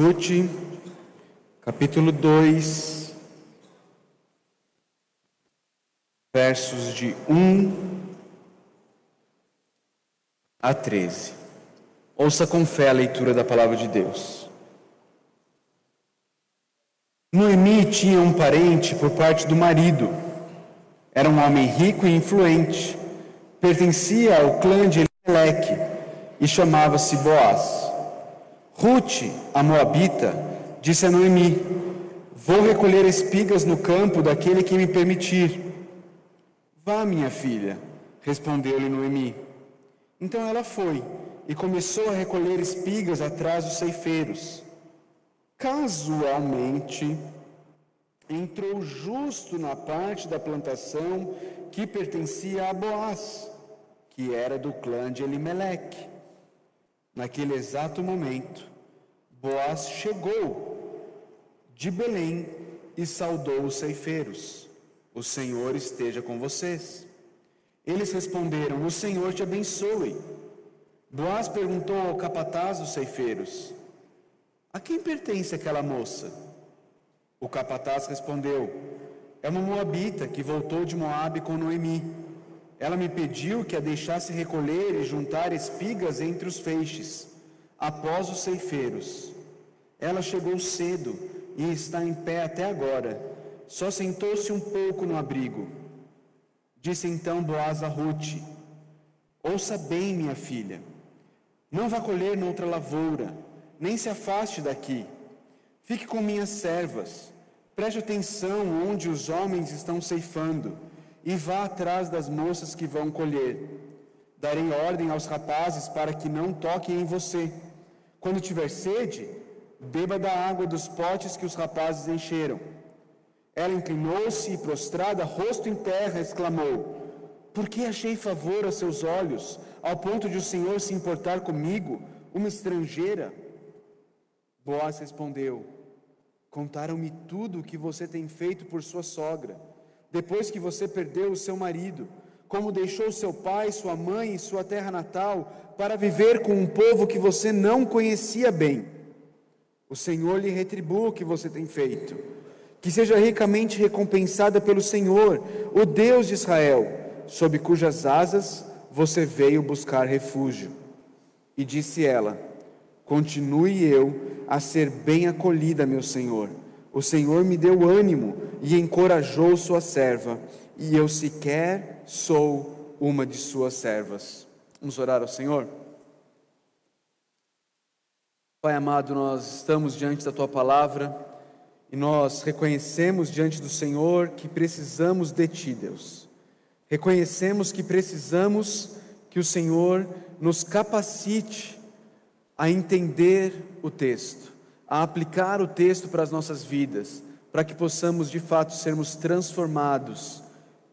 Ruth, capítulo 2, versos de 1 a 13. Ouça com fé a leitura da palavra de Deus. Noemi tinha um parente por parte do marido. Era um homem rico e influente. Pertencia ao clã de Elimelec e chamava-se Boaz. Ruth, a Moabita, disse a Noemi: Vou recolher espigas no campo daquele que me permitir. Vá, minha filha, respondeu-lhe Noemi. Então ela foi e começou a recolher espigas atrás dos ceifeiros. Casualmente, entrou justo na parte da plantação que pertencia a Boaz, que era do clã de Elimeleque. Naquele exato momento, Boaz chegou de Belém e saudou os ceifeiros. O Senhor esteja com vocês. Eles responderam: O Senhor te abençoe. Boaz perguntou ao capataz dos ceifeiros: A quem pertence aquela moça? O capataz respondeu: É uma moabita que voltou de Moabe com Noemi. Ela me pediu que a deixasse recolher e juntar espigas entre os feixes, após os ceifeiros. Ela chegou cedo e está em pé até agora. Só sentou-se um pouco no abrigo. Disse então Boaz a Ruth: Ouça bem, minha filha. Não vá colher noutra lavoura, nem se afaste daqui. Fique com minhas servas. Preste atenção onde os homens estão ceifando e vá atrás das moças que vão colher. Darei ordem aos rapazes para que não toquem em você. Quando tiver sede, beba da água dos potes que os rapazes encheram. Ela inclinou-se e, prostrada, rosto em terra, exclamou: Por que achei favor a seus olhos, ao ponto de o Senhor se importar comigo, uma estrangeira? Boaz respondeu: Contaram-me tudo o que você tem feito por sua sogra depois que você perdeu o seu marido, como deixou seu pai, sua mãe e sua terra natal para viver com um povo que você não conhecia bem. O Senhor lhe retribua o que você tem feito. Que seja ricamente recompensada pelo Senhor, o Deus de Israel, sob cujas asas você veio buscar refúgio. E disse ela: Continue eu a ser bem acolhida, meu Senhor o Senhor me deu ânimo e encorajou sua serva, e eu sequer sou uma de suas servas. Vamos orar ao Senhor? Pai amado, nós estamos diante da tua palavra e nós reconhecemos diante do Senhor que precisamos de ti, Deus. Reconhecemos que precisamos que o Senhor nos capacite a entender o texto a aplicar o texto para as nossas vidas, para que possamos de fato sermos transformados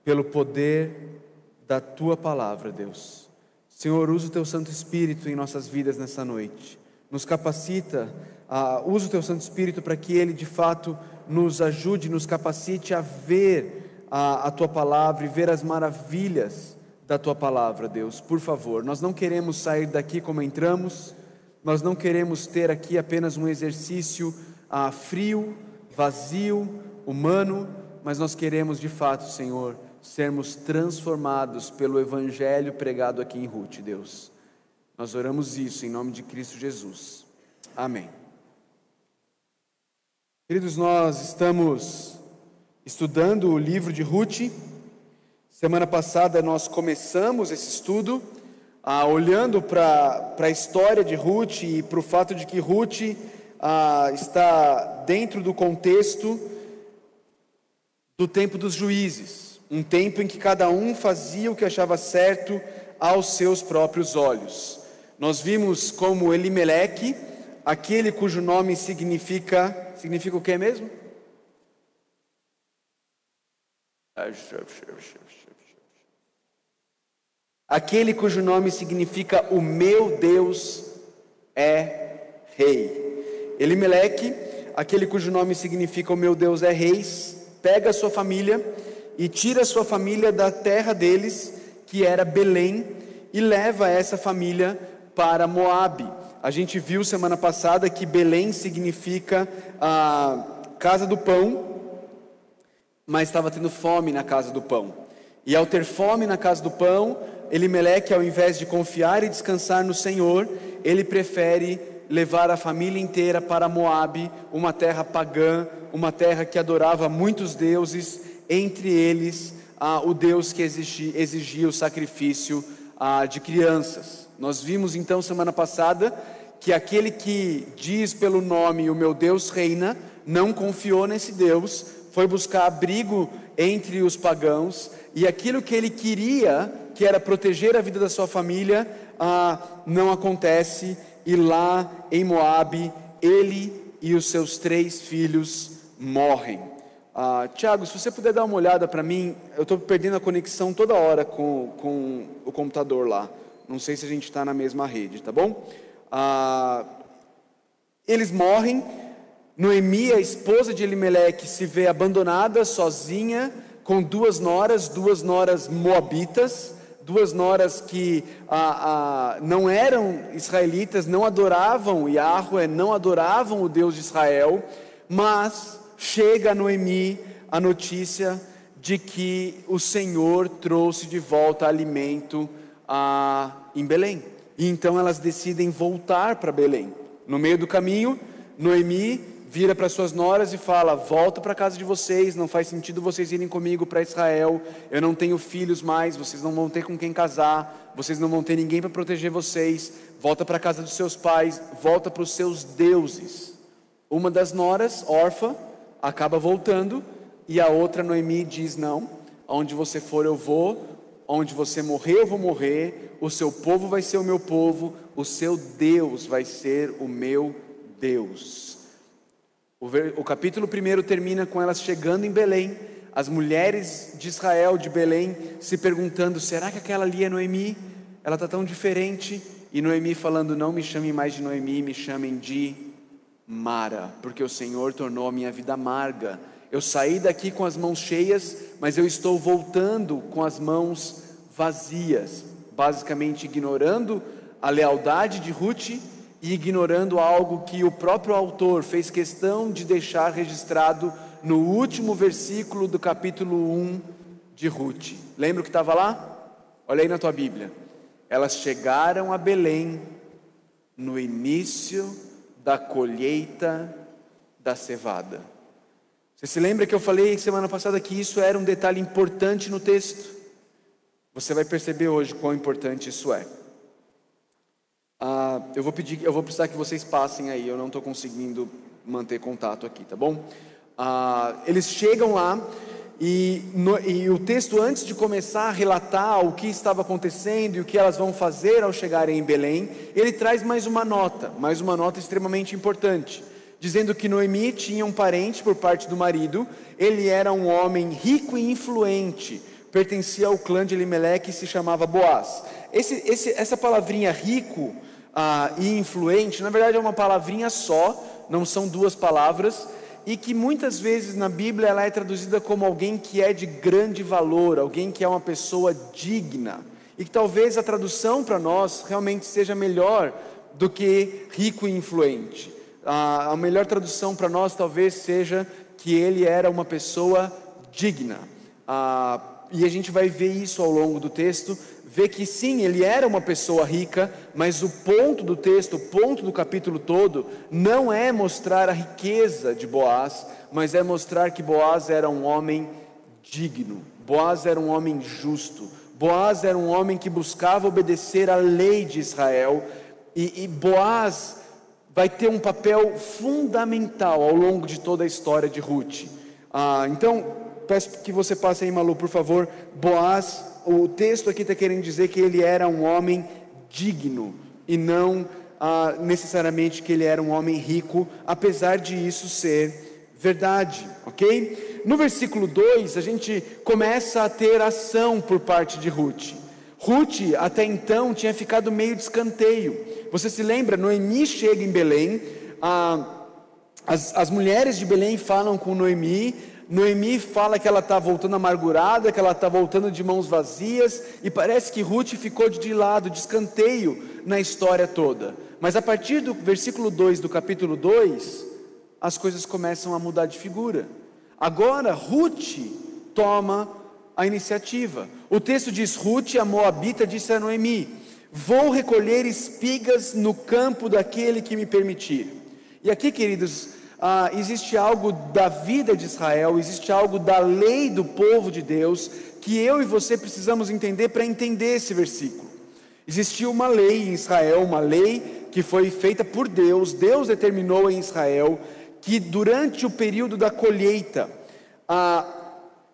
pelo poder da tua palavra, Deus. Senhor, usa o teu Santo Espírito em nossas vidas nessa noite. Nos capacita, uh, usa o teu Santo Espírito para que ele de fato nos ajude, nos capacite a ver a, a tua palavra e ver as maravilhas da tua palavra, Deus. Por favor, nós não queremos sair daqui como entramos nós não queremos ter aqui apenas um exercício ah, frio, vazio, humano, mas nós queremos de fato, Senhor, sermos transformados pelo Evangelho pregado aqui em Ruth, Deus. Nós oramos isso em nome de Cristo Jesus. Amém. Queridos, nós estamos estudando o livro de Ruth. Semana passada nós começamos esse estudo ah, olhando para a história de Ruth e para o fato de que Ruth ah, está dentro do contexto do tempo dos juízes, um tempo em que cada um fazia o que achava certo aos seus próprios olhos. Nós vimos como Elimeleque, aquele cujo nome significa significa o que mesmo? Aquele cujo nome significa o meu Deus é rei. Elimeleque, aquele cujo nome significa o meu Deus é reis, pega a sua família e tira a sua família da terra deles, que era Belém, e leva essa família para Moabe. a gente viu semana passada que Belém significa a casa do pão, mas estava tendo fome na casa do pão. E ao ter fome na casa do pão, Elimeleque, ao invés de confiar e descansar no Senhor, ele prefere levar a família inteira para Moabe, uma terra pagã, uma terra que adorava muitos deuses, entre eles ah, o Deus que exigia, exigia o sacrifício ah, de crianças. Nós vimos então semana passada que aquele que diz pelo nome o meu Deus reina, não confiou nesse Deus, foi buscar abrigo entre os pagãos, e aquilo que ele queria, que era proteger a vida da sua família, ah, não acontece, e lá em Moabe, ele e os seus três filhos morrem. Ah, Tiago, se você puder dar uma olhada para mim, eu estou perdendo a conexão toda hora com, com o computador lá. Não sei se a gente está na mesma rede, tá bom? Ah, eles morrem. Noemi, a esposa de Elimeleque, se vê abandonada, sozinha, com duas noras, duas noras moabitas, duas noras que ah, ah, não eram israelitas, não adoravam Yahweh, não adoravam o Deus de Israel, mas chega a Noemi a notícia de que o Senhor trouxe de volta alimento a, em Belém. E então elas decidem voltar para Belém. No meio do caminho, Noemi vira para suas noras e fala: Volta para a casa de vocês, não faz sentido vocês irem comigo para Israel. Eu não tenho filhos mais, vocês não vão ter com quem casar, vocês não vão ter ninguém para proteger vocês. Volta para a casa dos seus pais, volta para os seus deuses. Uma das noras, órfã, acaba voltando e a outra Noemi diz: Não, onde você for eu vou, onde você morrer eu vou morrer, o seu povo vai ser o meu povo, o seu Deus vai ser o meu Deus. O, ver, o capítulo 1 termina com elas chegando em Belém, as mulheres de Israel, de Belém, se perguntando: será que aquela ali é Noemi? Ela está tão diferente. E Noemi falando: Não me chamem mais de Noemi, me chamem de Mara, porque o Senhor tornou a minha vida amarga. Eu saí daqui com as mãos cheias, mas eu estou voltando com as mãos vazias, basicamente ignorando a lealdade de Ruth e ignorando algo que o próprio autor fez questão de deixar registrado no último versículo do capítulo 1 de Ruth. Lembra o que estava lá? Olha aí na tua Bíblia. Elas chegaram a Belém no início da colheita da cevada. Você se lembra que eu falei semana passada que isso era um detalhe importante no texto? Você vai perceber hoje quão importante isso é. Ah, eu vou pedir, eu vou precisar que vocês passem aí. Eu não estou conseguindo manter contato aqui, tá bom? Ah, eles chegam lá e, no, e, o texto, antes de começar a relatar o que estava acontecendo e o que elas vão fazer ao chegarem em Belém, ele traz mais uma nota, mais uma nota extremamente importante, dizendo que Noemi tinha um parente por parte do marido, ele era um homem rico e influente, pertencia ao clã de Elimelec e se chamava Boaz. Esse, esse, essa palavrinha rico ah, e influente, na verdade é uma palavrinha só, não são duas palavras e que muitas vezes na Bíblia ela é traduzida como alguém que é de grande valor, alguém que é uma pessoa digna. E que talvez a tradução para nós realmente seja melhor do que rico e influente. A, a melhor tradução para nós talvez seja que ele era uma pessoa digna. Ah, e a gente vai ver isso ao longo do texto, vê que sim, ele era uma pessoa rica, mas o ponto do texto, o ponto do capítulo todo, não é mostrar a riqueza de Boaz, mas é mostrar que Boaz era um homem digno, Boaz era um homem justo, Boaz era um homem que buscava obedecer à lei de Israel, e, e Boaz vai ter um papel fundamental ao longo de toda a história de Ruth. Ah, então, peço que você passe aí, Malu, por favor. Boaz o texto aqui está querendo dizer que ele era um homem digno e não ah, necessariamente que ele era um homem rico, apesar de isso ser verdade, ok? No versículo 2, a gente começa a ter ação por parte de Ruth. Ruth, até então, tinha ficado meio de escanteio. Você se lembra? Noemi chega em Belém, ah, as, as mulheres de Belém falam com Noemi, Noemi fala que ela está voltando amargurada, que ela está voltando de mãos vazias, e parece que Ruth ficou de lado, de escanteio na história toda. Mas a partir do versículo 2 do capítulo 2, as coisas começam a mudar de figura. Agora Ruth toma a iniciativa. O texto diz: Ruth, a Moabita, disse a Noemi: Vou recolher espigas no campo daquele que me permitir. E aqui, queridos, ah, existe algo da vida de Israel, existe algo da lei do povo de Deus que eu e você precisamos entender para entender esse versículo. Existia uma lei em Israel, uma lei que foi feita por Deus, Deus determinou em Israel que durante o período da colheita, ah,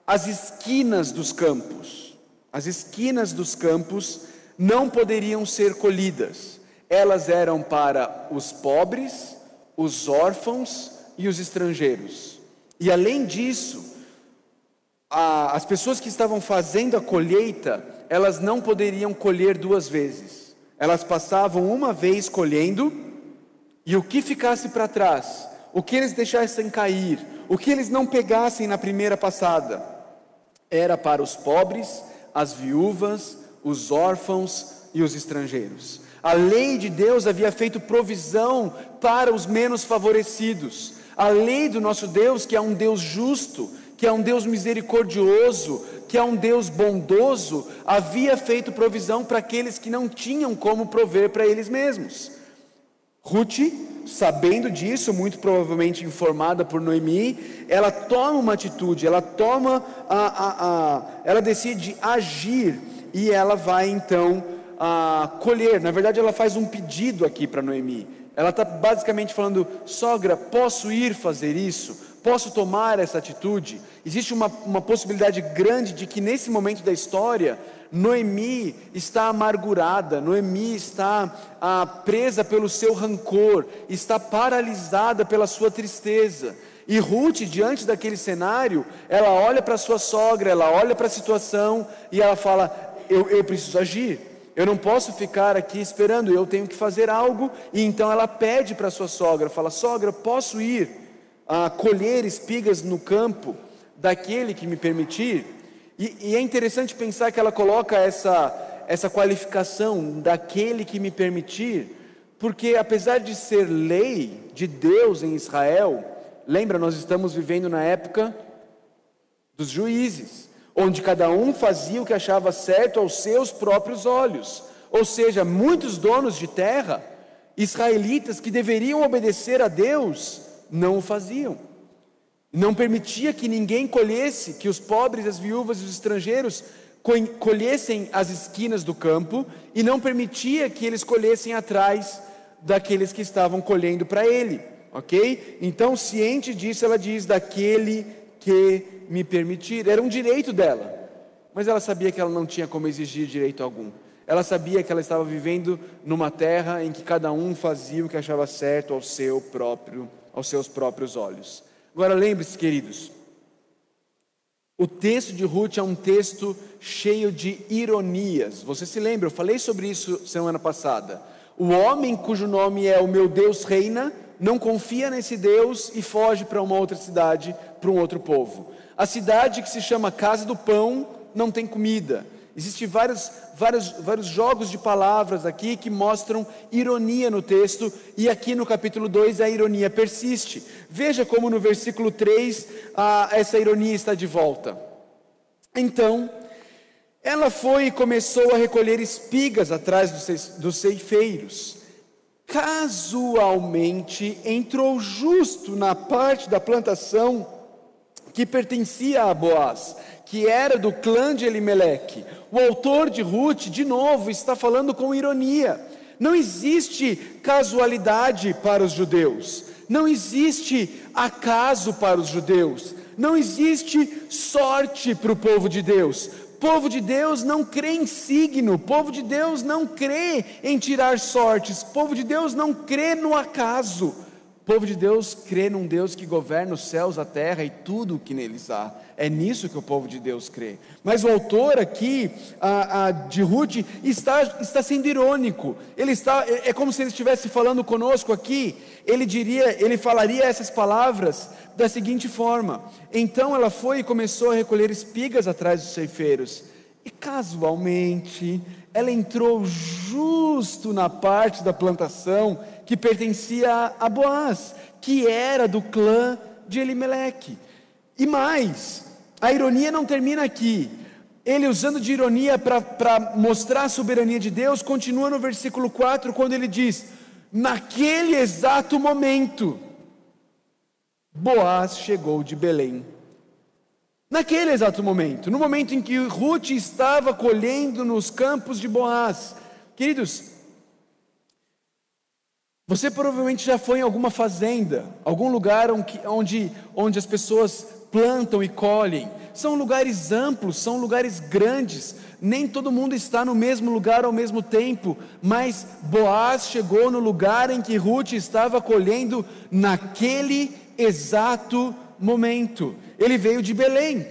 as esquinas dos campos, as esquinas dos campos não poderiam ser colhidas, elas eram para os pobres, os órfãos e os estrangeiros. E além disso, a, as pessoas que estavam fazendo a colheita, elas não poderiam colher duas vezes. Elas passavam uma vez colhendo, e o que ficasse para trás, o que eles deixassem cair, o que eles não pegassem na primeira passada, era para os pobres, as viúvas, os órfãos e os estrangeiros. A lei de Deus havia feito provisão para os menos favorecidos. A lei do nosso Deus, que é um Deus justo, que é um Deus misericordioso, que é um Deus bondoso, havia feito provisão para aqueles que não tinham como prover para eles mesmos. Ruth, sabendo disso, muito provavelmente informada por Noemi, ela toma uma atitude, ela toma a, a, a ela decide agir e ela vai então a colher. Na verdade, ela faz um pedido aqui para Noemi. Ela está basicamente falando: sogra, posso ir fazer isso? Posso tomar essa atitude? Existe uma, uma possibilidade grande de que nesse momento da história, Noemi está amargurada, Noemi está ah, presa pelo seu rancor, está paralisada pela sua tristeza. E Ruth, diante daquele cenário, ela olha para sua sogra, ela olha para a situação e ela fala: eu, eu preciso agir. Eu não posso ficar aqui esperando, eu tenho que fazer algo. E então ela pede para sua sogra, fala: "Sogra, posso ir a colher espigas no campo daquele que me permitir?" E, e é interessante pensar que ela coloca essa essa qualificação daquele que me permitir, porque apesar de ser lei de Deus em Israel, lembra nós estamos vivendo na época dos juízes onde cada um fazia o que achava certo aos seus próprios olhos. Ou seja, muitos donos de terra, israelitas que deveriam obedecer a Deus, não o faziam. Não permitia que ninguém colhesse, que os pobres, as viúvas e os estrangeiros colhessem as esquinas do campo, e não permitia que eles colhessem atrás daqueles que estavam colhendo para ele, ok? Então, ciente disso, ela diz: daquele que me permitir. Era um direito dela. Mas ela sabia que ela não tinha como exigir direito algum. Ela sabia que ela estava vivendo numa terra em que cada um fazia o que achava certo ao seu próprio, aos seus próprios olhos. Agora lembre-se, queridos, o texto de Ruth é um texto cheio de ironias. Você se lembra? Eu falei sobre isso semana passada. O homem cujo nome é o meu Deus reina não confia nesse Deus e foge para uma outra cidade, para um outro povo. A cidade que se chama Casa do Pão não tem comida. Existem vários, vários, vários jogos de palavras aqui que mostram ironia no texto, e aqui no capítulo 2 a ironia persiste. Veja como no versículo 3 a, essa ironia está de volta. Então, ela foi e começou a recolher espigas atrás dos, dos ceifeiros casualmente entrou justo na parte da plantação que pertencia a Boaz, que era do clã de Elimeleque. O autor de Ruth, de novo, está falando com ironia. Não existe casualidade para os judeus, não existe acaso para os judeus, não existe sorte para o povo de Deus povo de Deus não crê em signo, povo de Deus não crê em tirar sortes, povo de Deus não crê no acaso. Povo de Deus crê num Deus que governa os céus, a terra e tudo o que neles há. É nisso que o povo de Deus crê. Mas o autor aqui, a, a, de Ruth, está, está sendo irônico. Ele está, é, é como se ele estivesse falando conosco aqui. Ele diria, ele falaria essas palavras da seguinte forma: Então ela foi e começou a recolher espigas atrás dos ceifeiros. E casualmente ela entrou justo na parte da plantação que pertencia a Boaz, que era do clã de Elimeleque. E mais, a ironia não termina aqui. Ele, usando de ironia para mostrar a soberania de Deus, continua no versículo 4, quando ele diz: Naquele exato momento, Boaz chegou de Belém. Naquele exato momento, no momento em que Ruth estava colhendo nos campos de Boaz. Queridos, você provavelmente já foi em alguma fazenda, algum lugar onde, onde as pessoas plantam e colhem. São lugares amplos, são lugares grandes. Nem todo mundo está no mesmo lugar ao mesmo tempo, mas Boaz chegou no lugar em que Ruth estava colhendo naquele exato momento. Ele veio de Belém.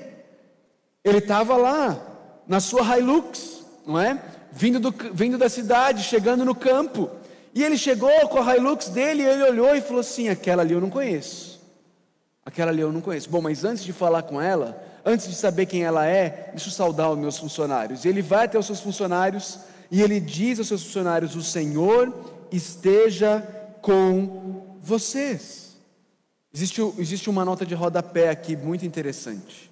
Ele estava lá, na sua Hilux, não é? Vindo, do, vindo da cidade, chegando no campo. E ele chegou com a Hilux dele, e ele olhou e falou assim: aquela ali eu não conheço. Aquela ali eu não conheço. Bom, mas antes de falar com ela, antes de saber quem ela é, deixa eu saudar os meus funcionários. E ele vai até os seus funcionários e ele diz aos seus funcionários: O Senhor esteja com vocês. Existe, existe uma nota de rodapé aqui muito interessante.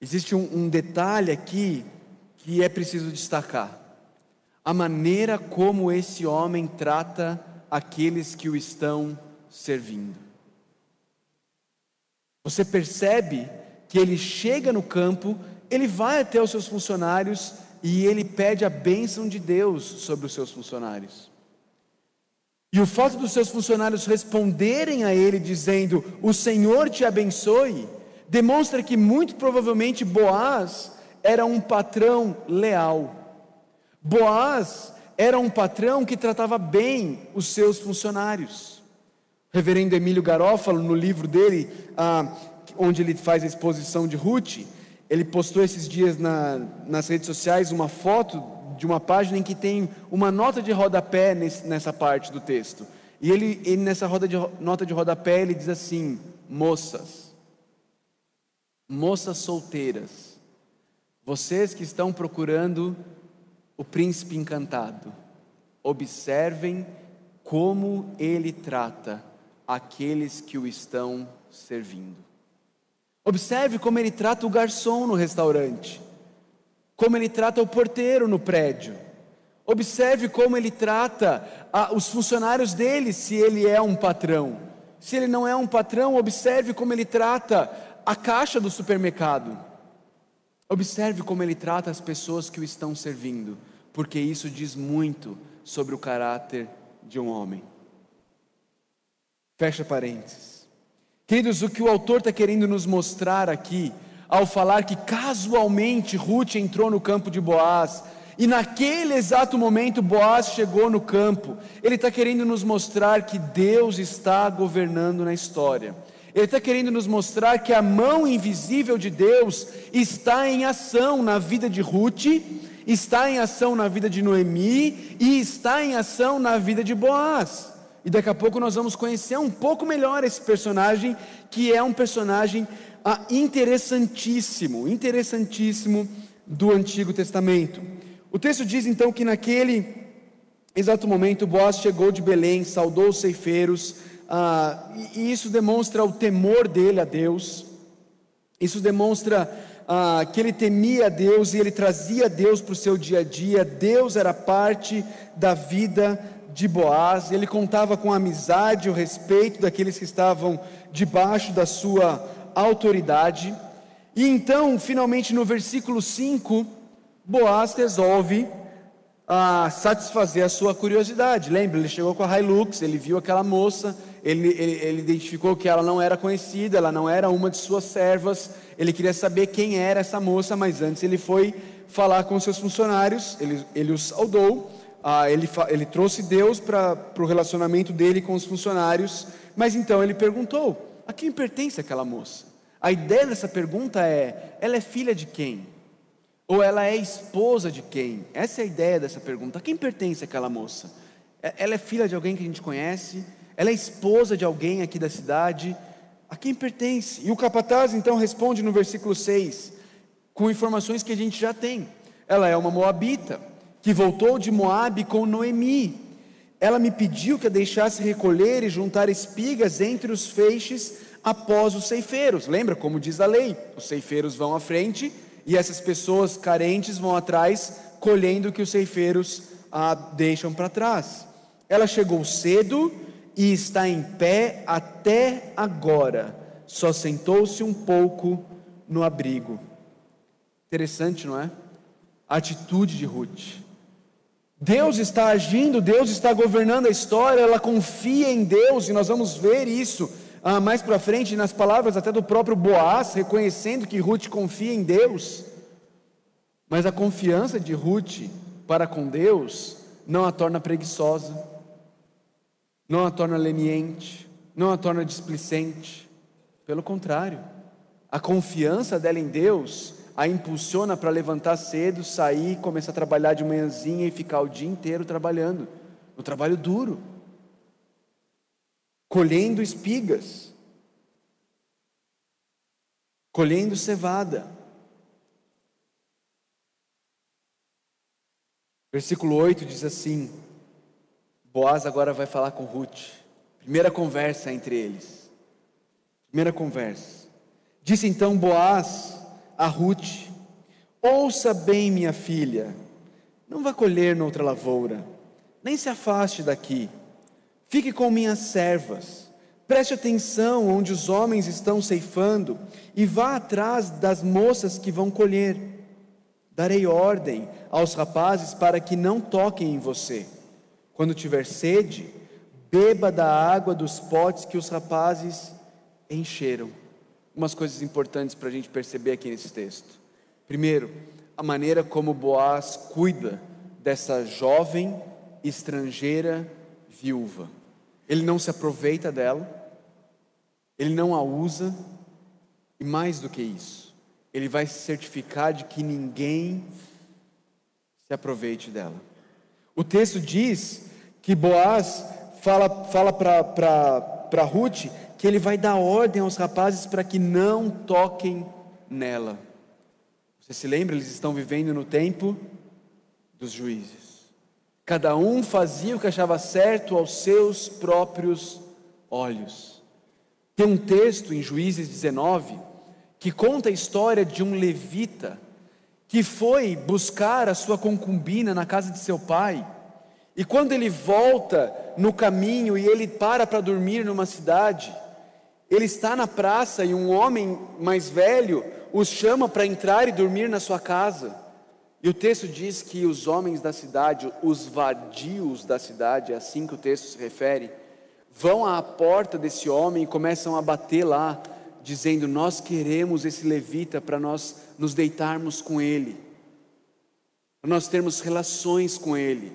Existe um, um detalhe aqui que é preciso destacar. A maneira como esse homem trata aqueles que o estão servindo. Você percebe que ele chega no campo, ele vai até os seus funcionários e ele pede a bênção de Deus sobre os seus funcionários. E o fato dos seus funcionários responderem a ele dizendo: O Senhor te abençoe, demonstra que muito provavelmente Boaz era um patrão leal. Boaz era um patrão que tratava bem os seus funcionários. O reverendo Emílio Garófalo, no livro dele, ah, onde ele faz a exposição de Ruth, ele postou esses dias na, nas redes sociais uma foto de uma página em que tem uma nota de rodapé nesse, nessa parte do texto. E ele, ele nessa de, nota de rodapé, ele diz assim: moças, moças solteiras, vocês que estão procurando o príncipe encantado, observem como ele trata aqueles que o estão servindo. Observe como ele trata o garçom no restaurante como ele trata o porteiro no prédio. Observe como ele trata a, os funcionários dele, se ele é um patrão. Se ele não é um patrão, observe como ele trata a caixa do supermercado. Observe como ele trata as pessoas que o estão servindo, porque isso diz muito sobre o caráter de um homem. Fecha parênteses. Queridos, o que o autor está querendo nos mostrar aqui ao falar que casualmente Ruth entrou no campo de Boaz, e naquele exato momento Boaz chegou no campo, ele está querendo nos mostrar que Deus está governando na história. Ele está querendo nos mostrar que a mão invisível de Deus está em ação na vida de Ruth, está em ação na vida de Noemi e está em ação na vida de Boaz. E daqui a pouco nós vamos conhecer um pouco melhor esse personagem, que é um personagem ah, interessantíssimo, interessantíssimo do Antigo Testamento. O texto diz então que naquele exato momento Boaz chegou de Belém, saudou os ceifeiros, ah, e isso demonstra o temor dele a Deus, isso demonstra ah, que ele temia a Deus e ele trazia Deus para o seu dia a dia, Deus era parte da vida de Boaz, ele contava com a amizade, o respeito daqueles que estavam debaixo da sua autoridade. E então, finalmente, no versículo 5, Boaz resolve ah, satisfazer a sua curiosidade. Lembra, ele chegou com a Hilux, ele viu aquela moça, ele, ele, ele, identificou que ela não era conhecida, ela não era uma de suas servas, ele queria saber quem era essa moça, mas antes ele foi falar com seus funcionários, ele, ele os saudou, ah, ele, ele trouxe Deus para o relacionamento dele com os funcionários, mas então ele perguntou: a quem pertence aquela moça? A ideia dessa pergunta é: ela é filha de quem? Ou ela é esposa de quem? Essa é a ideia dessa pergunta. A quem pertence aquela moça? Ela é filha de alguém que a gente conhece? Ela é esposa de alguém aqui da cidade? A quem pertence? E o capataz então responde no versículo 6, com informações que a gente já tem. Ela é uma moabita que voltou de Moabe com Noemi. Ela me pediu que a deixasse recolher e juntar espigas entre os feixes após os ceifeiros. Lembra como diz a lei? Os ceifeiros vão à frente e essas pessoas carentes vão atrás colhendo o que os ceifeiros ah, deixam para trás. Ela chegou cedo e está em pé até agora. Só sentou-se um pouco no abrigo. Interessante, não é? A atitude de Ruth. Deus está agindo, Deus está governando a história, ela confia em Deus, e nós vamos ver isso ah, mais para frente nas palavras até do próprio Boaz, reconhecendo que Ruth confia em Deus. Mas a confiança de Ruth para com Deus não a torna preguiçosa, não a torna leniente, não a torna displicente. Pelo contrário, a confiança dela em Deus a impulsiona para levantar cedo, sair, começar a trabalhar de manhãzinha e ficar o dia inteiro trabalhando, no trabalho duro, colhendo espigas, colhendo cevada. Versículo 8 diz assim: Boaz agora vai falar com Ruth. Primeira conversa entre eles. Primeira conversa. Disse então Boaz a Ruth: Ouça bem, minha filha, não vá colher noutra lavoura, nem se afaste daqui. Fique com minhas servas. Preste atenção onde os homens estão ceifando e vá atrás das moças que vão colher. Darei ordem aos rapazes para que não toquem em você. Quando tiver sede, beba da água dos potes que os rapazes encheram umas coisas importantes para a gente perceber aqui nesse texto. Primeiro, a maneira como Boaz cuida dessa jovem estrangeira viúva. Ele não se aproveita dela, ele não a usa, e mais do que isso, ele vai se certificar de que ninguém se aproveite dela. O texto diz que Boaz fala, fala para Ruth que ele vai dar ordem aos rapazes para que não toquem nela. Você se lembra? Eles estão vivendo no tempo dos juízes. Cada um fazia o que achava certo aos seus próprios olhos. Tem um texto em Juízes 19 que conta a história de um levita que foi buscar a sua concubina na casa de seu pai. E quando ele volta no caminho e ele para para dormir numa cidade, ele está na praça e um homem mais velho os chama para entrar e dormir na sua casa. E o texto diz que os homens da cidade, os vadios da cidade, é assim que o texto se refere, vão à porta desse homem e começam a bater lá, dizendo: Nós queremos esse levita para nós nos deitarmos com ele, para nós termos relações com ele.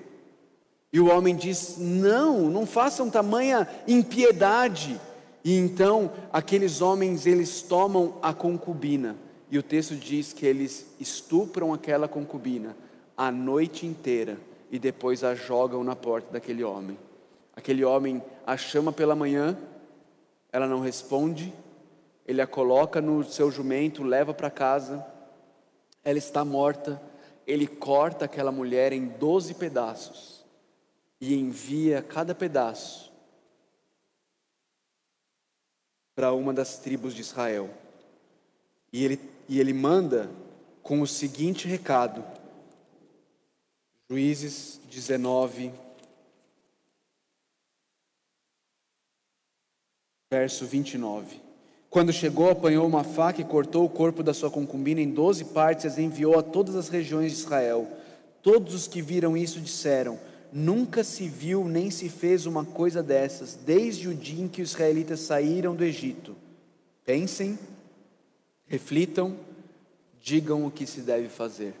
E o homem diz: Não, não façam tamanha impiedade e então aqueles homens eles tomam a concubina e o texto diz que eles estupram aquela concubina a noite inteira e depois a jogam na porta daquele homem. Aquele homem a chama pela manhã, ela não responde, ele a coloca no seu jumento, leva para casa, ela está morta, ele corta aquela mulher em doze pedaços e envia cada pedaço para uma das tribos de Israel. E ele, e ele manda com o seguinte recado, Juízes 19, verso 29. Quando chegou, apanhou uma faca e cortou o corpo da sua concubina em doze partes e as enviou a todas as regiões de Israel. Todos os que viram isso disseram: Nunca se viu nem se fez uma coisa dessas, desde o dia em que os israelitas saíram do Egito. Pensem, reflitam, digam o que se deve fazer.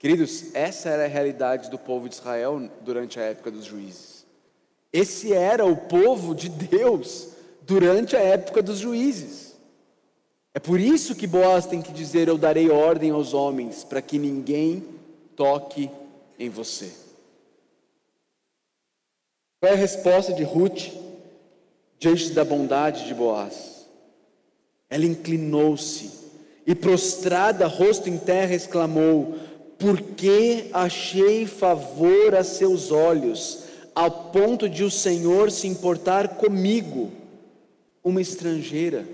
Queridos, essa era a realidade do povo de Israel durante a época dos juízes. Esse era o povo de Deus durante a época dos juízes. É por isso que Boaz tem que dizer: Eu darei ordem aos homens, para que ninguém toque em você. Qual é a resposta de Ruth diante da bondade de Boaz? Ela inclinou-se e, prostrada, rosto em terra, exclamou: porque achei favor a seus olhos, ao ponto de o Senhor se importar comigo, uma estrangeira.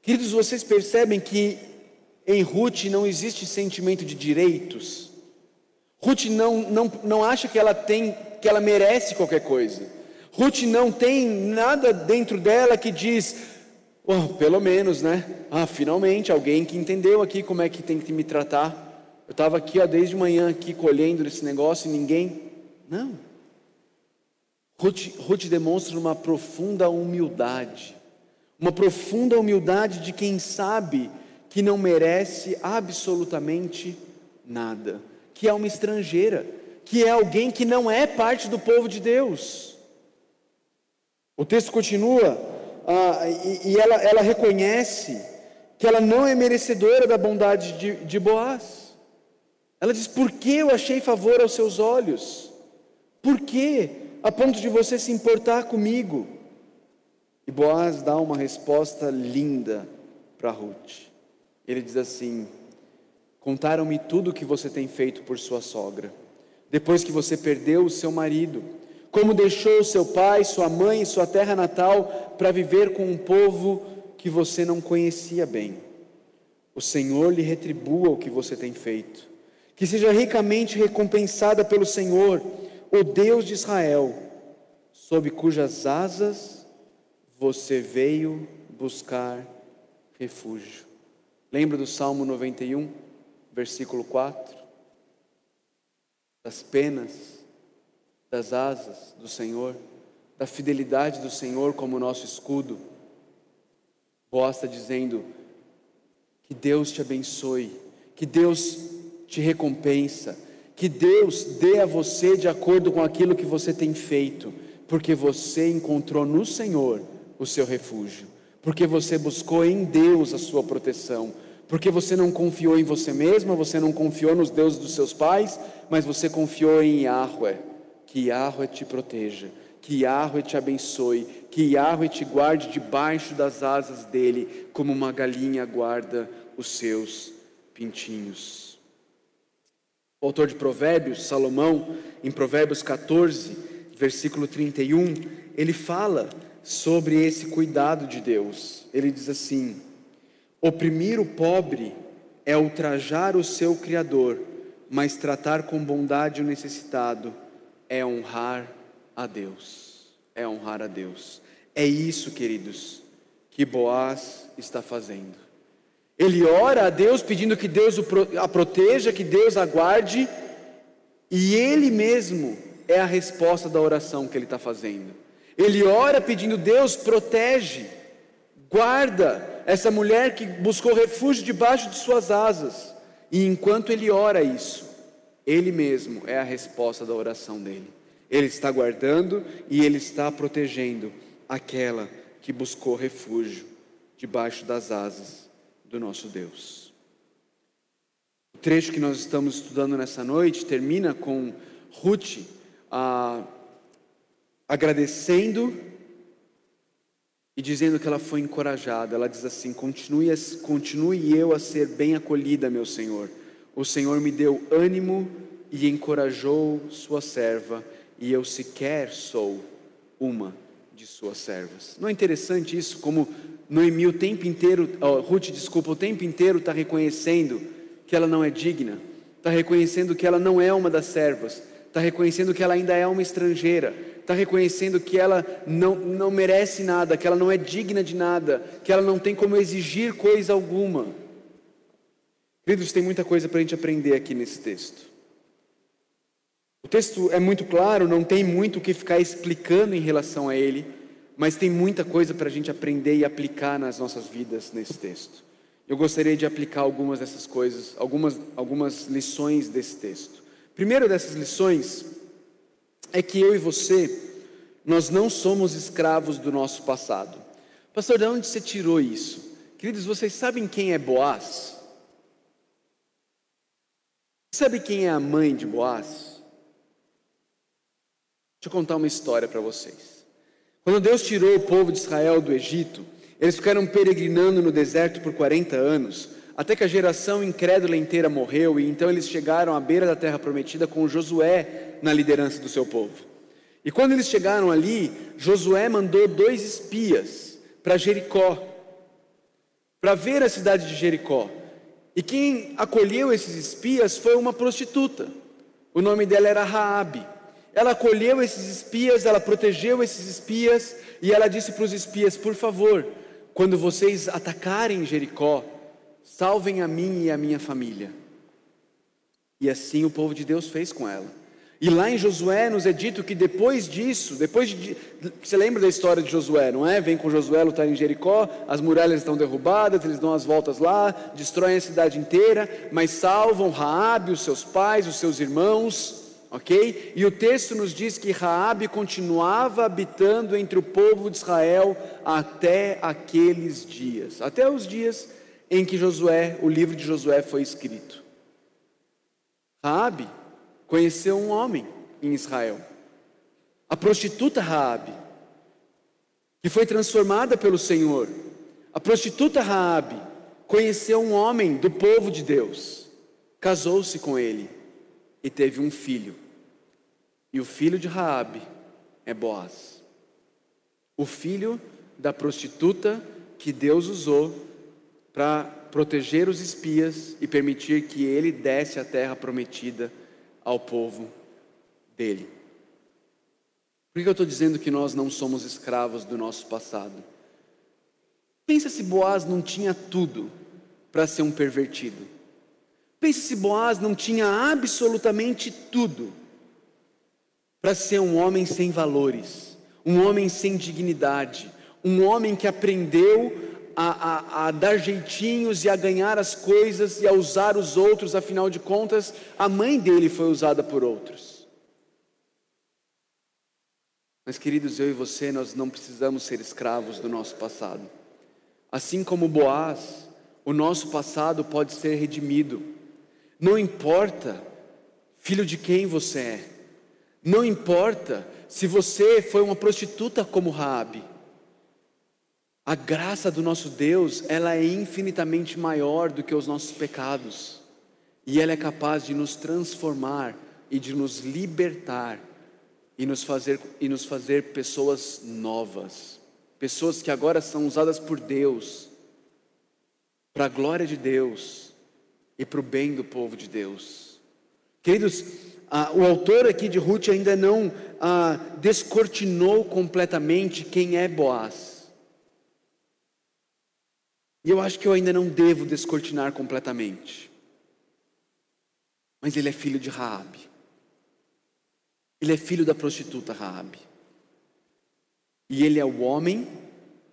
Queridos, vocês percebem que em Ruth não existe sentimento de direitos. Ruth não, não, não acha que ela tem, que ela merece qualquer coisa. Ruth não tem nada dentro dela que diz, oh, pelo menos, né? Ah, finalmente alguém que entendeu aqui como é que tem que me tratar. Eu estava aqui ó, desde manhã aqui colhendo esse negócio e ninguém. Não. Ruth, Ruth demonstra uma profunda humildade, uma profunda humildade de quem sabe que não merece absolutamente nada, que é uma estrangeira, que é alguém que não é parte do povo de Deus. O texto continua, ah, e, e ela, ela, reconhece que ela não é merecedora da bondade de, de Boaz. Ela diz: Por que eu achei favor aos seus olhos? Por que? A ponto de você se importar comigo? E Boaz dá uma resposta linda para Ruth. Ele diz assim: Contaram-me tudo o que você tem feito por sua sogra, depois que você perdeu o seu marido, como deixou seu pai, sua mãe e sua terra natal para viver com um povo que você não conhecia bem. O Senhor lhe retribua o que você tem feito, que seja ricamente recompensada pelo Senhor, o Deus de Israel, sob cujas asas você veio buscar refúgio. Lembra do Salmo 91, versículo 4? Das penas, das asas do Senhor, da fidelidade do Senhor como nosso escudo. Está dizendo que Deus te abençoe, que Deus te recompensa, que Deus dê a você de acordo com aquilo que você tem feito, porque você encontrou no Senhor o seu refúgio. Porque você buscou em Deus a sua proteção, porque você não confiou em você mesma, você não confiou nos deuses dos seus pais, mas você confiou em Yahweh, que Yahweh te proteja, que Yahweh te abençoe, que Yahweh te guarde debaixo das asas dele, como uma galinha guarda os seus pintinhos. O autor de Provérbios, Salomão, em Provérbios 14, versículo 31, ele fala sobre esse cuidado de Deus. Ele diz assim: oprimir o pobre é ultrajar o seu Criador, mas tratar com bondade o necessitado é honrar a Deus. É honrar a Deus. É isso, queridos, que Boaz está fazendo. Ele ora a Deus pedindo que Deus a proteja, que Deus a guarde, e ele mesmo é a resposta da oração que ele está fazendo. Ele ora pedindo: Deus, protege, guarda essa mulher que buscou refúgio debaixo de suas asas. E enquanto ele ora isso, ele mesmo é a resposta da oração dele. Ele está guardando e ele está protegendo aquela que buscou refúgio debaixo das asas do nosso Deus. O trecho que nós estamos estudando nessa noite termina com Ruth, a agradecendo e dizendo que ela foi encorajada. Ela diz assim: continue, continue eu a ser bem acolhida, meu Senhor. O Senhor me deu ânimo e encorajou sua serva, e eu sequer sou uma de suas servas. Não é interessante isso? Como Noemi o tempo inteiro, oh, Ruth, desculpa, o tempo inteiro está reconhecendo que ela não é digna, está reconhecendo que ela não é uma das servas, está reconhecendo que ela ainda é uma estrangeira, está reconhecendo que ela não, não merece nada, que ela não é digna de nada, que ela não tem como exigir coisa alguma. Queridos, tem muita coisa para a gente aprender aqui nesse texto. O texto é muito claro, não tem muito o que ficar explicando em relação a ele, mas tem muita coisa para a gente aprender e aplicar nas nossas vidas nesse texto. Eu gostaria de aplicar algumas dessas coisas, algumas, algumas lições desse texto. Primeiro dessas lições é que eu e você, nós não somos escravos do nosso passado. Pastor, de onde você tirou isso? Queridos, vocês sabem quem é Boaz? Sabe quem é a mãe de Boaz? Deixa eu contar uma história para vocês. Quando Deus tirou o povo de Israel do Egito, eles ficaram peregrinando no deserto por 40 anos, até que a geração incrédula inteira morreu, e então eles chegaram à beira da terra prometida com Josué na liderança do seu povo. E quando eles chegaram ali, Josué mandou dois espias para Jericó, para ver a cidade de Jericó. E quem acolheu esses espias foi uma prostituta. O nome dela era Raabe. Ela acolheu esses espias, ela protegeu esses espias e ela disse para os espias: "Por favor, quando vocês atacarem Jericó, salvem a mim e a minha família". E assim o povo de Deus fez com ela. E lá em Josué nos é dito que depois disso, depois de. Você lembra da história de Josué, não é? Vem com Josué lutar em Jericó, as muralhas estão derrubadas, eles dão as voltas lá, destroem a cidade inteira, mas salvam Raabe, os seus pais, os seus irmãos, ok? E o texto nos diz que Raabe continuava habitando entre o povo de Israel até aqueles dias, até os dias em que Josué, o livro de Josué foi escrito. Raabe conheceu um homem em Israel, a prostituta Raabe, que foi transformada pelo Senhor. A prostituta Raabe conheceu um homem do povo de Deus, casou-se com ele e teve um filho. E o filho de Raabe é Boaz. O filho da prostituta que Deus usou para proteger os espias e permitir que ele desse a terra prometida ao povo dele. Por que eu estou dizendo que nós não somos escravos do nosso passado? Pensa se Boaz não tinha tudo para ser um pervertido. Pensa se Boaz não tinha absolutamente tudo para ser um homem sem valores, um homem sem dignidade, um homem que aprendeu a, a, a, dar jeitinhos e a ganhar as coisas e a usar os outros, afinal de contas, a mãe dele foi usada por outros. Mas, queridos, eu e você, nós não precisamos ser escravos do nosso passado. Assim como Boaz, o nosso passado pode ser redimido. Não importa, filho de quem você é. Não importa se você foi uma prostituta como Raabe. A graça do nosso Deus, ela é infinitamente maior do que os nossos pecados. E ela é capaz de nos transformar e de nos libertar e nos fazer e nos fazer pessoas novas, pessoas que agora são usadas por Deus para a glória de Deus e para o bem do povo de Deus. Queridos, ah, o autor aqui de Ruth ainda não ah, descortinou completamente quem é Boaz. E eu acho que eu ainda não devo descortinar completamente. Mas ele é filho de Raabe. Ele é filho da prostituta Raabe. E ele é o homem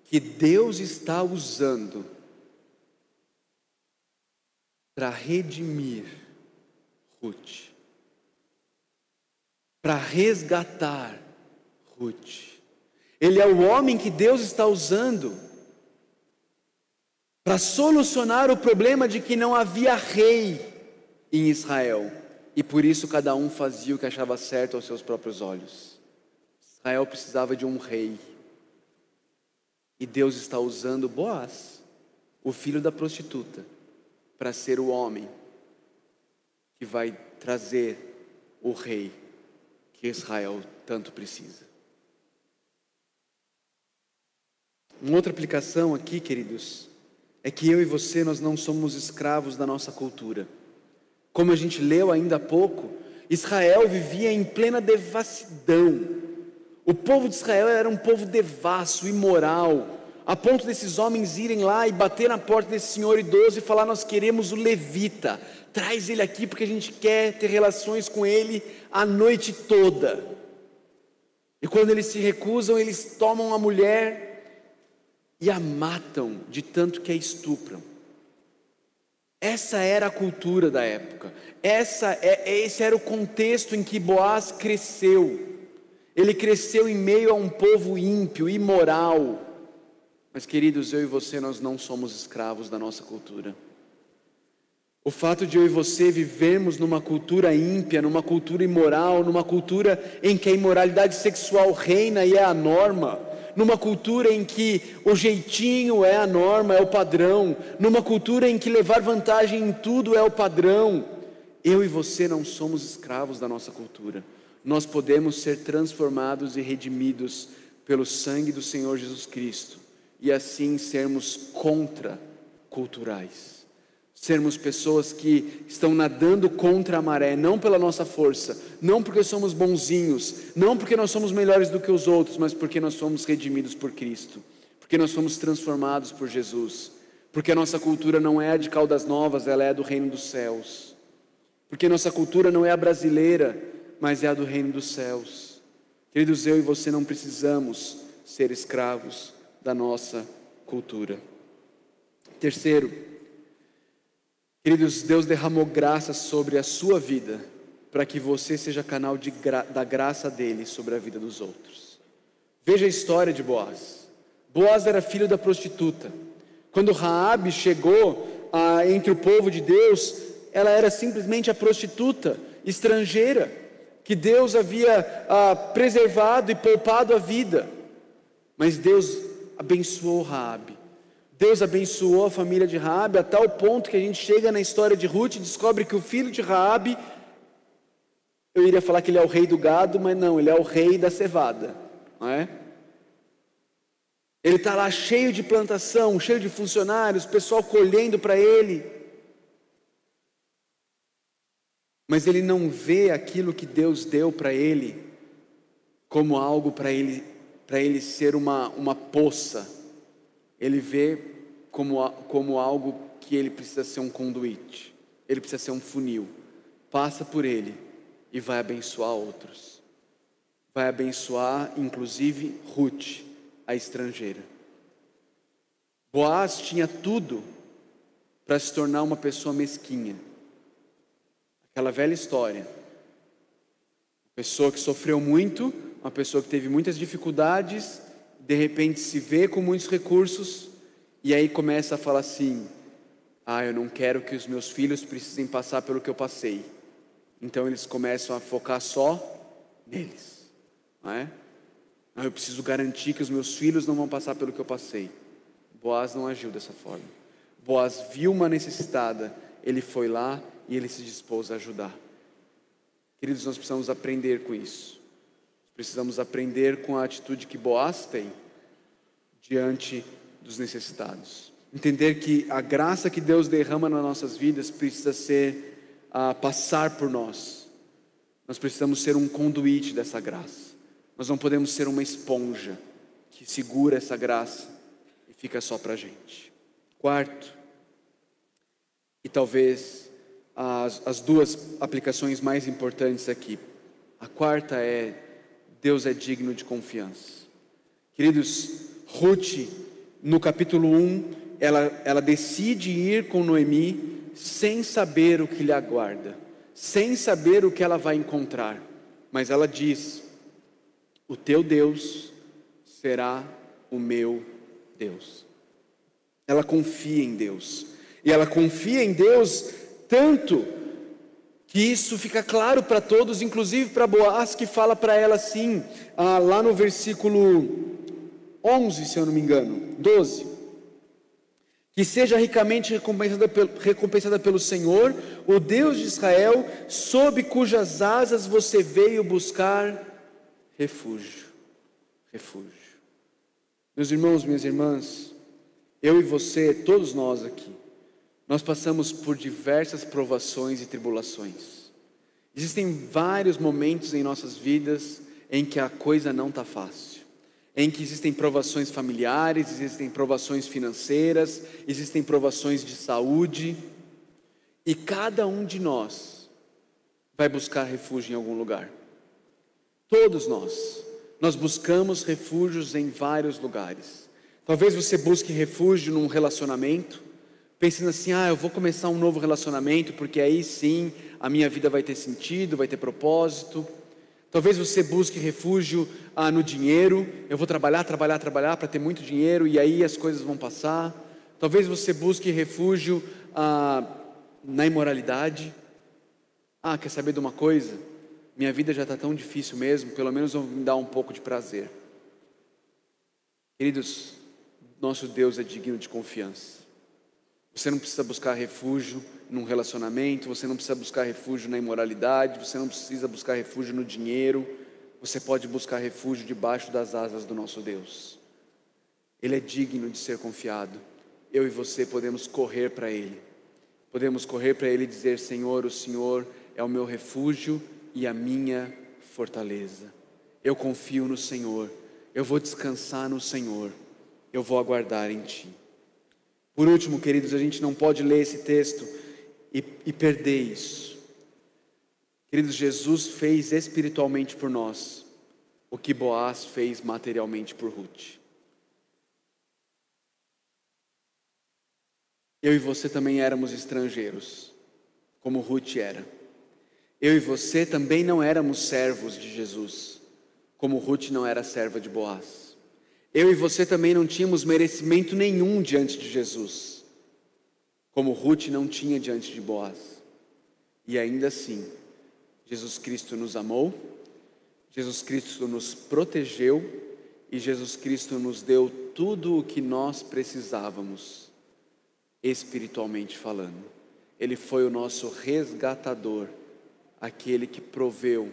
que Deus está usando para redimir Ruth. Para resgatar Ruth. Ele é o homem que Deus está usando para solucionar o problema de que não havia rei em Israel. E por isso cada um fazia o que achava certo aos seus próprios olhos. Israel precisava de um rei. E Deus está usando Boaz, o filho da prostituta, para ser o homem que vai trazer o rei que Israel tanto precisa. Uma outra aplicação aqui, queridos, é que eu e você nós não somos escravos da nossa cultura. Como a gente leu ainda há pouco, Israel vivia em plena devassidão. O povo de Israel era um povo devasso, imoral, a ponto desses homens irem lá e bater na porta desse senhor idoso e falar: Nós queremos o levita, traz ele aqui porque a gente quer ter relações com ele a noite toda. E quando eles se recusam, eles tomam a mulher e a matam de tanto que a estupram. Essa era a cultura da época. Essa é, esse era o contexto em que Boaz cresceu. Ele cresceu em meio a um povo ímpio, imoral. Mas, queridos, eu e você, nós não somos escravos da nossa cultura. O fato de eu e você vivermos numa cultura ímpia, numa cultura imoral, numa cultura em que a imoralidade sexual reina e é a norma, numa cultura em que o jeitinho é a norma, é o padrão, numa cultura em que levar vantagem em tudo é o padrão. Eu e você não somos escravos da nossa cultura. Nós podemos ser transformados e redimidos pelo sangue do Senhor Jesus Cristo e assim sermos contra culturais sermos pessoas que estão nadando contra a maré, não pela nossa força, não porque somos bonzinhos, não porque nós somos melhores do que os outros, mas porque nós somos redimidos por Cristo, porque nós somos transformados por Jesus, porque a nossa cultura não é a de Caldas Novas, ela é do reino dos céus, porque nossa cultura não é a brasileira, mas é a do reino dos céus. Queridos, eu e você não precisamos ser escravos da nossa cultura. Terceiro, Queridos, Deus derramou graça sobre a sua vida, para que você seja canal gra da graça dele sobre a vida dos outros. Veja a história de Boaz. Boaz era filho da prostituta. Quando Raabe chegou ah, entre o povo de Deus, ela era simplesmente a prostituta estrangeira que Deus havia ah, preservado e poupado a vida. Mas Deus abençoou Raabe Deus abençoou a família de Raabe a tal ponto que a gente chega na história de Ruth e descobre que o filho de Raabe, eu iria falar que ele é o rei do gado, mas não, ele é o rei da cevada, não é? Ele está lá cheio de plantação, cheio de funcionários, pessoal colhendo para ele. Mas ele não vê aquilo que Deus deu para ele como algo para ele, para ele ser uma, uma poça ele vê como, como algo que ele precisa ser um conduíte, ele precisa ser um funil. Passa por ele e vai abençoar outros. Vai abençoar, inclusive, Ruth, a estrangeira. Boaz tinha tudo para se tornar uma pessoa mesquinha. Aquela velha história. Uma pessoa que sofreu muito, uma pessoa que teve muitas dificuldades, de repente se vê com muitos recursos e aí começa a falar assim: ah, eu não quero que os meus filhos precisem passar pelo que eu passei. Então eles começam a focar só neles, não é? Ah, eu preciso garantir que os meus filhos não vão passar pelo que eu passei. Boaz não agiu dessa forma. Boaz viu uma necessitada, ele foi lá e ele se dispôs a ajudar. Queridos, nós precisamos aprender com isso. Precisamos aprender com a atitude que Boaz tem diante dos necessitados. Entender que a graça que Deus derrama nas nossas vidas precisa ser a passar por nós. Nós precisamos ser um conduíte dessa graça. Nós não podemos ser uma esponja que segura essa graça e fica só para a gente. Quarto, e talvez as, as duas aplicações mais importantes aqui. A quarta é Deus é digno de confiança. Queridos, Ruth, no capítulo 1, ela, ela decide ir com Noemi sem saber o que lhe aguarda, sem saber o que ela vai encontrar, mas ela diz: O teu Deus será o meu Deus. Ela confia em Deus, e ela confia em Deus tanto que isso fica claro para todos, inclusive para Boaz, que fala para ela assim, ah, lá no versículo 11, se eu não me engano, 12. Que seja ricamente recompensada pelo, recompensada pelo Senhor, o Deus de Israel, sob cujas asas você veio buscar refúgio. Refúgio. Meus irmãos, minhas irmãs, eu e você, todos nós aqui, nós passamos por diversas provações e tribulações. Existem vários momentos em nossas vidas em que a coisa não está fácil, em que existem provações familiares, existem provações financeiras, existem provações de saúde, e cada um de nós vai buscar refúgio em algum lugar. Todos nós, nós buscamos refúgios em vários lugares. Talvez você busque refúgio num relacionamento, pensando assim: ah, eu vou começar um novo relacionamento, porque aí sim a minha vida vai ter sentido, vai ter propósito. Talvez você busque refúgio ah, no dinheiro, eu vou trabalhar, trabalhar, trabalhar para ter muito dinheiro e aí as coisas vão passar. Talvez você busque refúgio ah, na imoralidade. Ah, quer saber de uma coisa? Minha vida já está tão difícil mesmo, pelo menos vou me dar um pouco de prazer. Queridos, nosso Deus é digno de confiança. Você não precisa buscar refúgio num relacionamento, você não precisa buscar refúgio na imoralidade, você não precisa buscar refúgio no dinheiro, você pode buscar refúgio debaixo das asas do nosso Deus. Ele é digno de ser confiado. Eu e você podemos correr para Ele. Podemos correr para Ele e dizer: Senhor, o Senhor é o meu refúgio e a minha fortaleza. Eu confio no Senhor, eu vou descansar no Senhor, eu vou aguardar em Ti. Por último, queridos, a gente não pode ler esse texto e, e perder isso. Queridos, Jesus fez espiritualmente por nós o que Boaz fez materialmente por Ruth. Eu e você também éramos estrangeiros, como Ruth era. Eu e você também não éramos servos de Jesus, como Ruth não era serva de Boaz. Eu e você também não tínhamos merecimento nenhum diante de Jesus, como Ruth não tinha diante de Boaz. E ainda assim, Jesus Cristo nos amou, Jesus Cristo nos protegeu e Jesus Cristo nos deu tudo o que nós precisávamos, espiritualmente falando. Ele foi o nosso resgatador aquele que proveu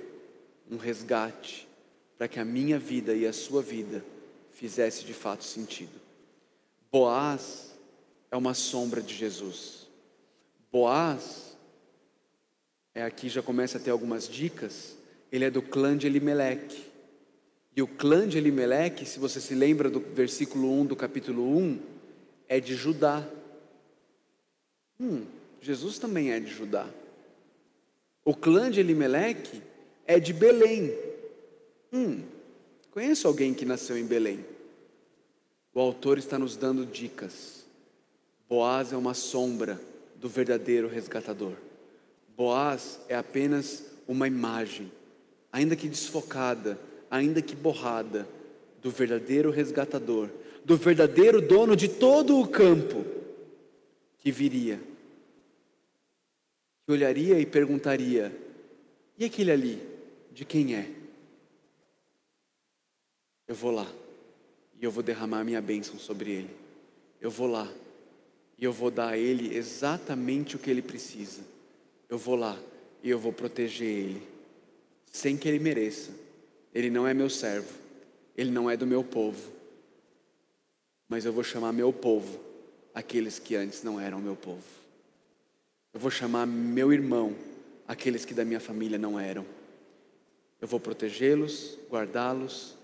um resgate para que a minha vida e a sua vida fizesse de fato sentido. Boaz é uma sombra de Jesus. Boaz é aqui já começa a ter algumas dicas. Ele é do clã de Elimeleque. E o clã de Elimeleque, se você se lembra do versículo 1 do capítulo 1, é de Judá. Hum, Jesus também é de Judá. O clã de Elimeleque é de Belém. Hum, conheço alguém que nasceu em Belém. O autor está nos dando dicas. Boaz é uma sombra do verdadeiro resgatador. Boaz é apenas uma imagem, ainda que desfocada, ainda que borrada, do verdadeiro resgatador, do verdadeiro dono de todo o campo que viria que olharia e perguntaria: e aquele ali, de quem é? Eu vou lá e eu vou derramar minha bênção sobre ele. Eu vou lá e eu vou dar a ele exatamente o que ele precisa. Eu vou lá e eu vou proteger ele, sem que ele mereça. Ele não é meu servo, ele não é do meu povo, mas eu vou chamar meu povo aqueles que antes não eram meu povo. Eu vou chamar meu irmão, aqueles que da minha família não eram. Eu vou protegê-los, guardá-los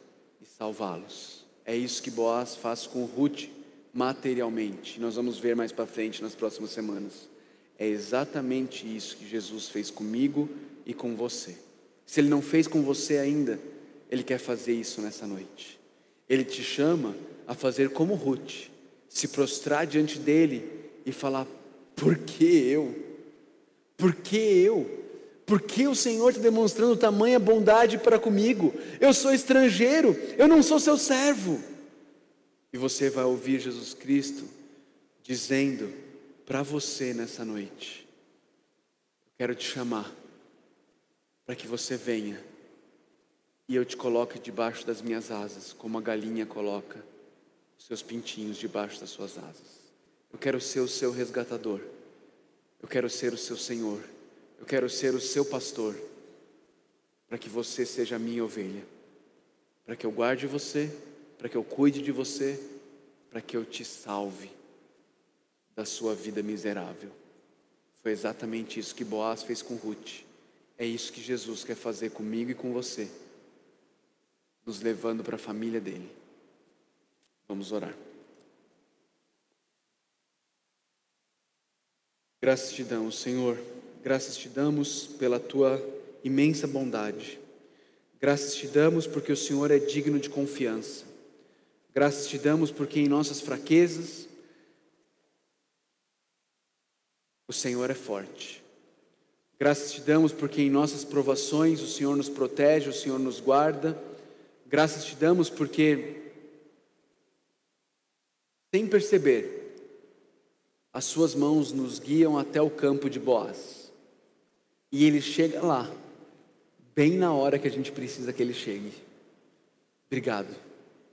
e salvá-los. É isso que Boaz faz com Ruth materialmente. Nós vamos ver mais para frente nas próximas semanas. É exatamente isso que Jesus fez comigo e com você. Se ele não fez com você ainda, ele quer fazer isso nessa noite. Ele te chama a fazer como Ruth, se prostrar diante dele e falar: por que eu? Por que eu? Por que o Senhor está demonstrando tamanha bondade para comigo? Eu sou estrangeiro, eu não sou seu servo. E você vai ouvir Jesus Cristo dizendo para você nessa noite: Eu quero te chamar para que você venha e eu te coloque debaixo das minhas asas, como a galinha coloca os seus pintinhos debaixo das suas asas. Eu quero ser o seu resgatador. Eu quero ser o seu Senhor. Eu quero ser o seu pastor. Para que você seja a minha ovelha. Para que eu guarde você. Para que eu cuide de você. Para que eu te salve da sua vida miserável. Foi exatamente isso que Boaz fez com Ruth. É isso que Jesus quer fazer comigo e com você. Nos levando para a família dele. Vamos orar. Damos, Senhor. Graças te damos pela tua imensa bondade. Graças te damos porque o Senhor é digno de confiança. Graças te damos porque em nossas fraquezas o Senhor é forte. Graças te damos porque em nossas provações o Senhor nos protege, o Senhor nos guarda. Graças te damos porque, sem perceber, as suas mãos nos guiam até o campo de Boaz. E ele chega lá, bem na hora que a gente precisa que ele chegue. Obrigado,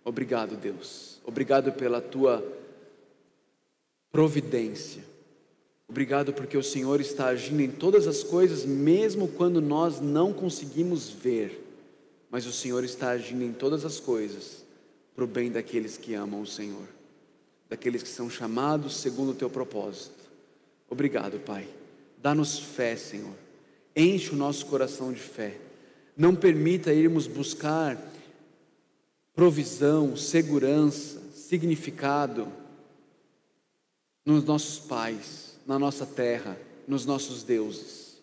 obrigado, Deus. Obrigado pela tua providência. Obrigado porque o Senhor está agindo em todas as coisas, mesmo quando nós não conseguimos ver. Mas o Senhor está agindo em todas as coisas para o bem daqueles que amam o Senhor, daqueles que são chamados segundo o teu propósito. Obrigado, Pai. Dá-nos fé, Senhor. Enche o nosso coração de fé. Não permita irmos buscar provisão, segurança, significado nos nossos pais, na nossa terra, nos nossos deuses.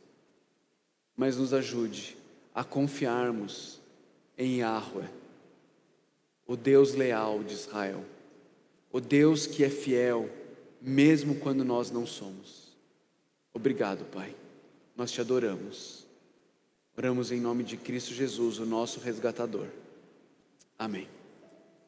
Mas nos ajude a confiarmos em Yahweh, o Deus leal de Israel, o Deus que é fiel, mesmo quando nós não somos. Obrigado, Pai. Nós te adoramos. Oramos em nome de Cristo Jesus, o nosso resgatador. Amém.